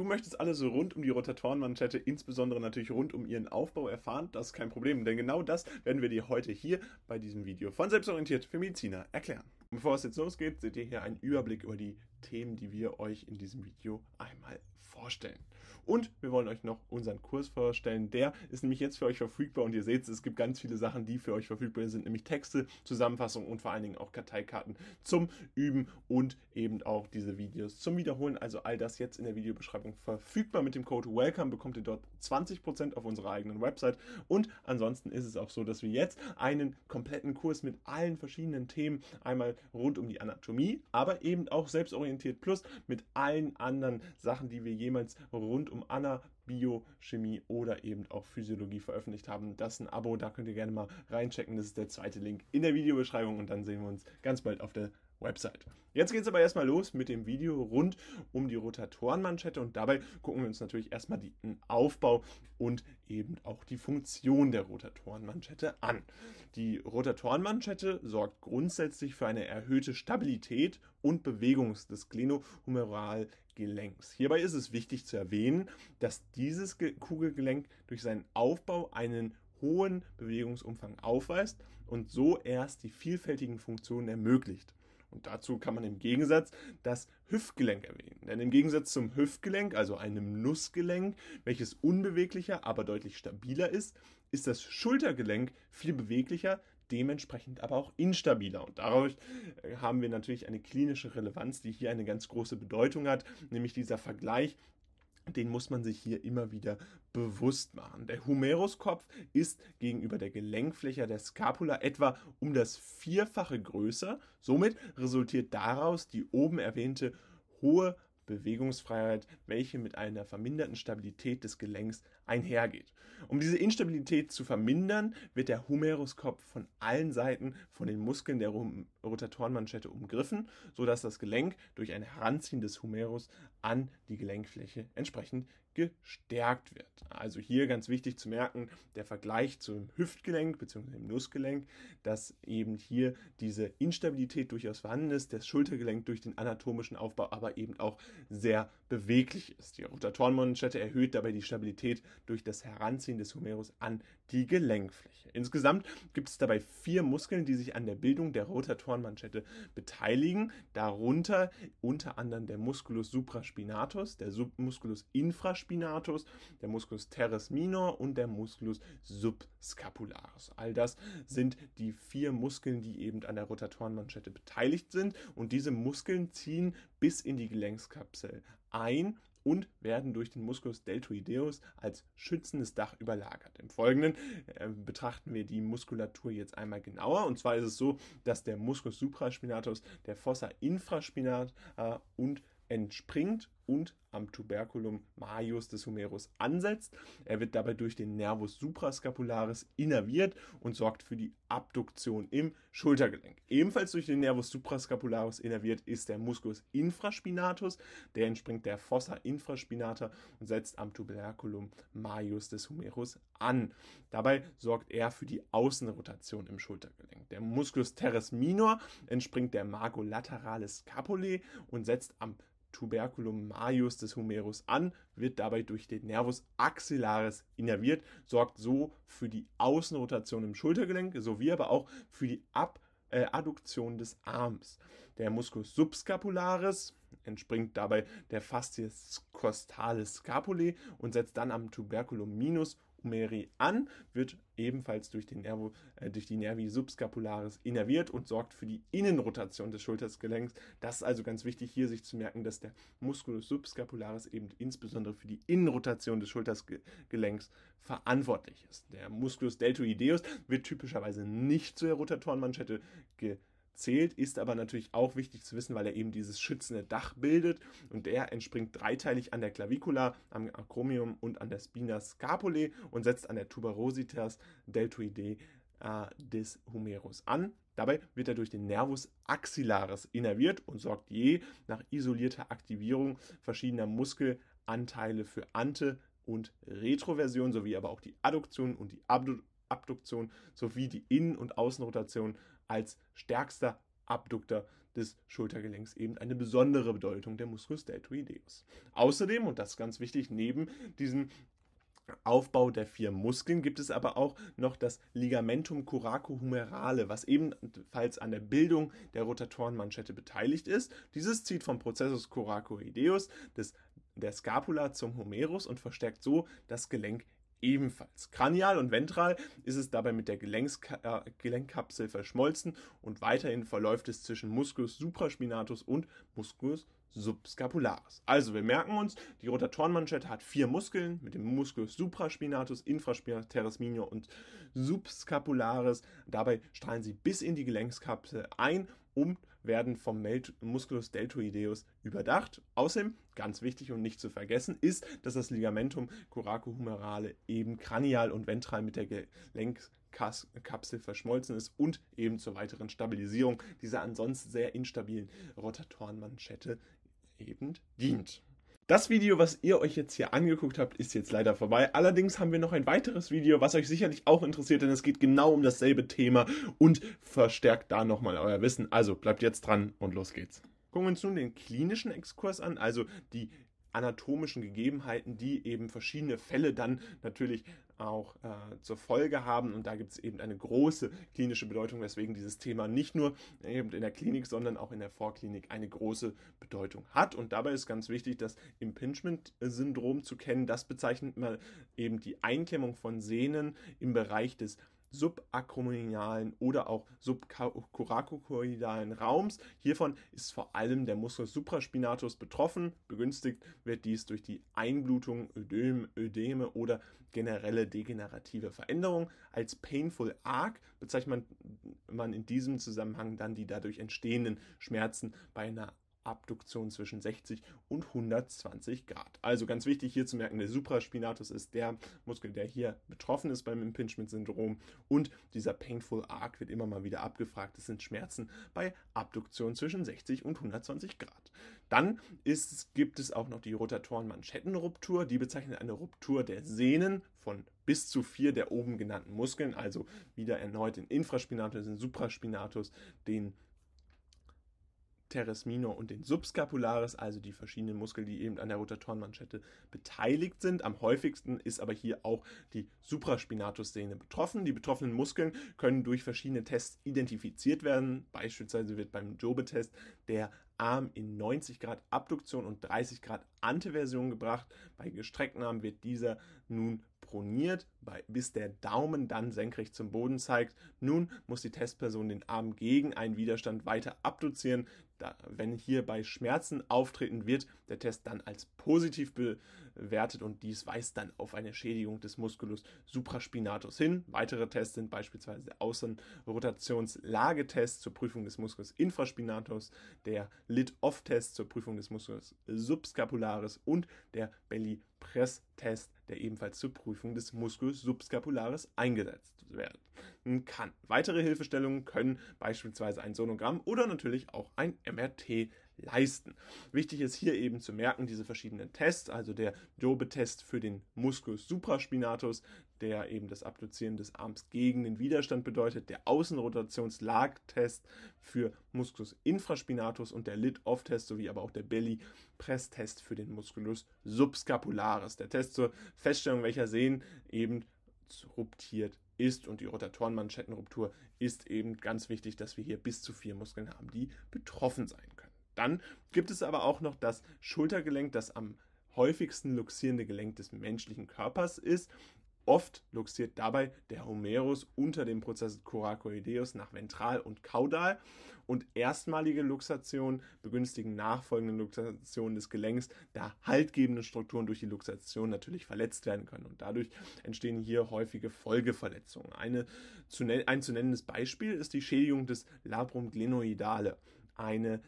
Du möchtest alles rund um die Rotatorenmanschette, insbesondere natürlich rund um ihren Aufbau erfahren. Das ist kein Problem, denn genau das werden wir dir heute hier bei diesem Video von Selbstorientiert für Mediziner erklären. Und bevor es jetzt losgeht, seht ihr hier einen Überblick über die Themen, die wir euch in diesem Video einmal vorstellen. Und wir wollen euch noch unseren Kurs vorstellen. Der ist nämlich jetzt für euch verfügbar und ihr seht, es gibt ganz viele Sachen, die für euch verfügbar sind, nämlich Texte, Zusammenfassungen und vor allen Dingen auch Karteikarten zum Üben und eben auch diese Videos zum Wiederholen. Also all das jetzt in der Videobeschreibung verfügbar. Mit dem Code WELCOME bekommt ihr dort 20% auf unserer eigenen Website. Und ansonsten ist es auch so, dass wir jetzt einen kompletten Kurs mit allen verschiedenen Themen einmal rund um die Anatomie, aber eben auch selbstorientiert plus mit allen anderen Sachen, die wir jemals rund um Anna, Biochemie oder eben auch Physiologie veröffentlicht haben. Das ist ein Abo, da könnt ihr gerne mal reinchecken. Das ist der zweite Link in der Videobeschreibung und dann sehen wir uns ganz bald auf der Website. Jetzt geht es aber erstmal los mit dem Video rund um die Rotatorenmanschette und dabei gucken wir uns natürlich erstmal den Aufbau und eben auch die Funktion der Rotatorenmanschette an. Die Rotatorenmanschette sorgt grundsätzlich für eine erhöhte Stabilität und Bewegung des Glenohumeralgelenks. Hierbei ist es wichtig zu erwähnen, dass dieses Kugelgelenk durch seinen Aufbau einen hohen Bewegungsumfang aufweist und so erst die vielfältigen Funktionen ermöglicht. Und dazu kann man im Gegensatz das Hüftgelenk erwähnen. Denn im Gegensatz zum Hüftgelenk, also einem Nussgelenk, welches unbeweglicher, aber deutlich stabiler ist, ist das Schultergelenk viel beweglicher, dementsprechend aber auch instabiler. Und daraus äh, haben wir natürlich eine klinische Relevanz, die hier eine ganz große Bedeutung hat, nämlich dieser Vergleich den muss man sich hier immer wieder bewusst machen. Der Humeruskopf ist gegenüber der Gelenkfläche der Scapula etwa um das Vierfache größer. Somit resultiert daraus die oben erwähnte hohe Bewegungsfreiheit, welche mit einer verminderten Stabilität des Gelenks einhergeht. Um diese Instabilität zu vermindern, wird der Humeruskopf von allen Seiten von den Muskeln der Rotatorenmanschette umgriffen, sodass das Gelenk durch ein Heranziehen des Humerus an die Gelenkfläche entsprechend gestärkt wird. Also hier ganz wichtig zu merken, der Vergleich zum Hüftgelenk bzw. dem Nussgelenk, dass eben hier diese Instabilität durchaus vorhanden ist, das Schultergelenk durch den anatomischen Aufbau aber eben auch sehr beweglich ist. Die Rotatorenmanschette erhöht dabei die Stabilität durch das Heranziehen des Humerus an die Gelenkfläche. Insgesamt gibt es dabei vier Muskeln, die sich an der Bildung der Rotatorenmanschette beteiligen, darunter unter anderem der Musculus supraspinatus, der Musculus infraspinatus, spinatus, der Musculus teres minor und der Musculus subscapularis. All das sind die vier Muskeln, die eben an der Rotatorenmanschette beteiligt sind und diese Muskeln ziehen bis in die Gelenkskapsel ein und werden durch den Musculus deltoideus als schützendes Dach überlagert. Im Folgenden äh, betrachten wir die Muskulatur jetzt einmal genauer. Und zwar ist es so, dass der Musculus supraspinatus, der Fossa infraspinat äh, und entspringt und am Tuberculum majus des Humerus ansetzt. Er wird dabei durch den Nervus suprascapularis innerviert und sorgt für die Abduktion im Schultergelenk. Ebenfalls durch den Nervus suprascapularis innerviert ist der Musculus infraspinatus, der entspringt der Fossa infraspinata und setzt am Tuberculum majus des Humerus an. Dabei sorgt er für die Außenrotation im Schultergelenk. Der Musculus teres minor entspringt der Mago lateralis scapulae und setzt am Tuberculum majus des Humerus an, wird dabei durch den Nervus axillaris innerviert, sorgt so für die Außenrotation im Schultergelenk sowie aber auch für die Ab äh, Adduktion des Arms. Der Musculus subscapularis entspringt dabei der Fascius costalis scapulae und setzt dann am Tuberculum minus Umeri an, wird ebenfalls durch, den Nervo, äh, durch die Nervi subscapularis innerviert und sorgt für die Innenrotation des Schultergelenks. Das ist also ganz wichtig hier sich zu merken, dass der Musculus subscapularis eben insbesondere für die Innenrotation des Schultergelenks verantwortlich ist. Der Musculus deltoideus wird typischerweise nicht zur Rotatorenmanschette ge zählt, ist aber natürlich auch wichtig zu wissen, weil er eben dieses schützende Dach bildet und der entspringt dreiteilig an der Clavicula, am Acromium und an der Spina scapulae und setzt an der Tuberositas deltoidae äh, des Humerus an. Dabei wird er durch den Nervus axillaris innerviert und sorgt je nach isolierter Aktivierung verschiedener Muskelanteile für Ante- und Retroversion sowie aber auch die Adduktion und die Abduktion sowie die Innen- und Außenrotation als stärkster Abduktor des Schultergelenks eben eine besondere Bedeutung der Musculus deltoideus. Außerdem, und das ist ganz wichtig, neben diesem Aufbau der vier Muskeln gibt es aber auch noch das Ligamentum coracohumerale, was ebenfalls an der Bildung der Rotatorenmanschette beteiligt ist. Dieses zieht vom Prozessus coracoideus des, der Scapula zum Humerus und verstärkt so das Gelenk ebenfalls. Kranial und ventral ist es dabei mit der Gelenkska äh, Gelenkkapsel verschmolzen und weiterhin verläuft es zwischen Musculus supraspinatus und Musculus subscapularis. Also wir merken uns, die Rotatorenmanschette hat vier Muskeln mit dem Musculus supraspinatus, infraspinatus, minor und subscapularis. Dabei strahlen sie bis in die Gelenkskapsel ein, um werden vom Musculus deltoideus überdacht. Außerdem, ganz wichtig und nicht zu vergessen, ist, dass das Ligamentum coracohumerale eben kranial und ventral mit der Gelenkkapsel verschmolzen ist und eben zur weiteren Stabilisierung dieser ansonsten sehr instabilen Rotatorenmanschette eben dient. Das Video, was ihr euch jetzt hier angeguckt habt, ist jetzt leider vorbei. Allerdings haben wir noch ein weiteres Video, was euch sicherlich auch interessiert, denn es geht genau um dasselbe Thema und verstärkt da nochmal euer Wissen. Also bleibt jetzt dran und los geht's. Gucken wir uns nun den klinischen Exkurs an, also die anatomischen Gegebenheiten, die eben verschiedene Fälle dann natürlich auch äh, zur Folge haben. Und da gibt es eben eine große klinische Bedeutung, weswegen dieses Thema nicht nur eben in der Klinik, sondern auch in der Vorklinik eine große Bedeutung hat. Und dabei ist ganz wichtig, das Impingement-Syndrom zu kennen. Das bezeichnet man eben die Einklemmung von Sehnen im Bereich des subacromialen oder auch subcoracoidalen Raums. Hiervon ist vor allem der Musculus supraspinatus betroffen. Begünstigt wird dies durch die Einblutung, Ödem, Ödeme oder generelle degenerative Veränderung. Als Painful Arc bezeichnet man, man in diesem Zusammenhang dann die dadurch entstehenden Schmerzen bei einer Abduktion zwischen 60 und 120 Grad. Also ganz wichtig hier zu merken, der Supraspinatus ist der Muskel, der hier betroffen ist beim Impingement-Syndrom und dieser Painful Arc wird immer mal wieder abgefragt. Das sind Schmerzen bei Abduktion zwischen 60 und 120 Grad. Dann ist, gibt es auch noch die Rotatoren-Manschettenruptur. Die bezeichnet eine Ruptur der Sehnen von bis zu vier der oben genannten Muskeln, also wieder erneut den Infraspinatus, den Supraspinatus, den teres minor und den subscapularis, also die verschiedenen Muskeln, die eben an der Rotatorenmanschette beteiligt sind. Am häufigsten ist aber hier auch die Supraspinatussehne betroffen. Die betroffenen Muskeln können durch verschiedene Tests identifiziert werden. Beispielsweise wird beim Jobe-Test der Arm in 90 Grad Abduktion und 30 Grad Anteversion gebracht. Bei gestreckten Armen wird dieser nun proniert, bis der Daumen dann senkrecht zum Boden zeigt. Nun muss die Testperson den Arm gegen einen Widerstand weiter abduzieren. Da, wenn hierbei Schmerzen auftreten, wird der Test dann als positiv bewertet und dies weist dann auf eine Schädigung des Musculus supraspinatus hin. Weitere Tests sind beispielsweise der Außenrotationslagetest zur Prüfung des Musculus infraspinatus, der Lid-Off-Test zur Prüfung des Musculus subscapularis und der Belly-Press-Test, der ebenfalls zur Prüfung des Musculus subscapularis eingesetzt werden kann. Weitere Hilfestellungen können beispielsweise ein Sonogramm oder natürlich auch ein MRT leisten. Wichtig ist hier eben zu merken, diese verschiedenen Tests, also der Jobe-Test für den Musculus supraspinatus, der eben das Abduzieren des Arms gegen den Widerstand bedeutet, der Außenrotationslag-Test für Musculus infraspinatus und der Lid-Off-Test sowie aber auch der Belly-Press-Test für den Musculus subscapularis. Der Test zur Feststellung, welcher Sehnen eben ruptiert ist und die Rotatorenmanschettenruptur ist eben ganz wichtig, dass wir hier bis zu vier Muskeln haben, die betroffen sein können. Dann gibt es aber auch noch das Schultergelenk, das am häufigsten luxierende Gelenk des menschlichen Körpers ist. Oft luxiert dabei der Humerus unter dem Prozess coracoideus nach ventral und caudal und erstmalige Luxation begünstigen nachfolgende Luxationen des Gelenks, da haltgebende Strukturen durch die Luxation natürlich verletzt werden können und dadurch entstehen hier häufige Folgeverletzungen. Eine ein zu nennendes Beispiel ist die Schädigung des Labrum glenoidale, eine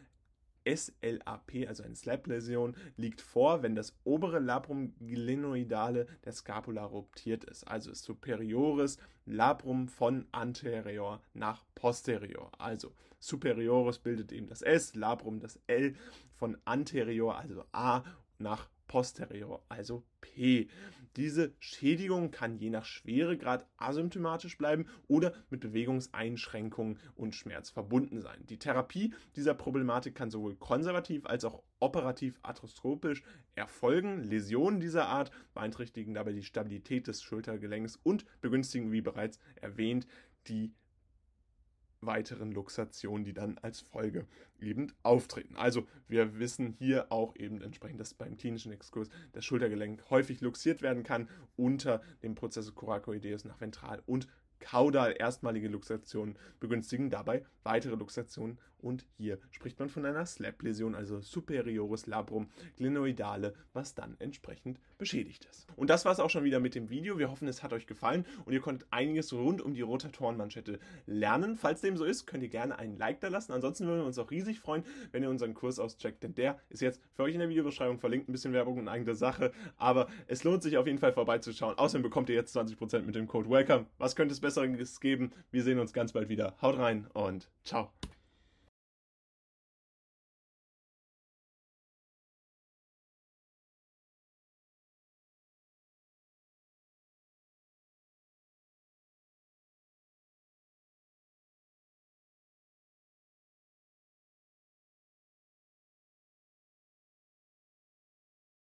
SLAP, also eine Slap-Läsion, liegt vor, wenn das obere Labrum glenoidale der Scapula ruptiert ist, also das superiores Labrum von anterior nach posterior. Also superiores bildet eben das S, Labrum das L, von anterior, also A, nach posterior, also P. Diese Schädigung kann je nach Schweregrad asymptomatisch bleiben oder mit Bewegungseinschränkungen und Schmerz verbunden sein. Die Therapie dieser Problematik kann sowohl konservativ als auch operativ arthroskopisch erfolgen. Läsionen dieser Art beeinträchtigen dabei die Stabilität des Schultergelenks und begünstigen, wie bereits erwähnt, die weiteren Luxationen, die dann als Folge eben auftreten. Also wir wissen hier auch eben entsprechend, dass beim klinischen Exkurs das Schultergelenk häufig luxiert werden kann unter dem Prozessus coracoideus nach ventral und kaudal erstmalige Luxationen begünstigen dabei weitere Luxationen und hier spricht man von einer Slap-Läsion, also superiores Labrum glenoidale, was dann entsprechend beschädigt ist. Und das war es auch schon wieder mit dem Video. Wir hoffen, es hat euch gefallen und ihr konntet einiges rund um die Rotatorenmanschette lernen. Falls dem so ist, könnt ihr gerne einen Like da lassen. Ansonsten würden wir uns auch riesig freuen, wenn ihr unseren Kurs auscheckt, denn der ist jetzt für euch in der Videobeschreibung verlinkt. Ein bisschen Werbung in eigener Sache, aber es lohnt sich auf jeden Fall vorbeizuschauen. Außerdem bekommt ihr jetzt 20% mit dem Code WELCOME. Was könnte es Besseres geben? Wir sehen uns ganz bald wieder. Haut rein und ciao.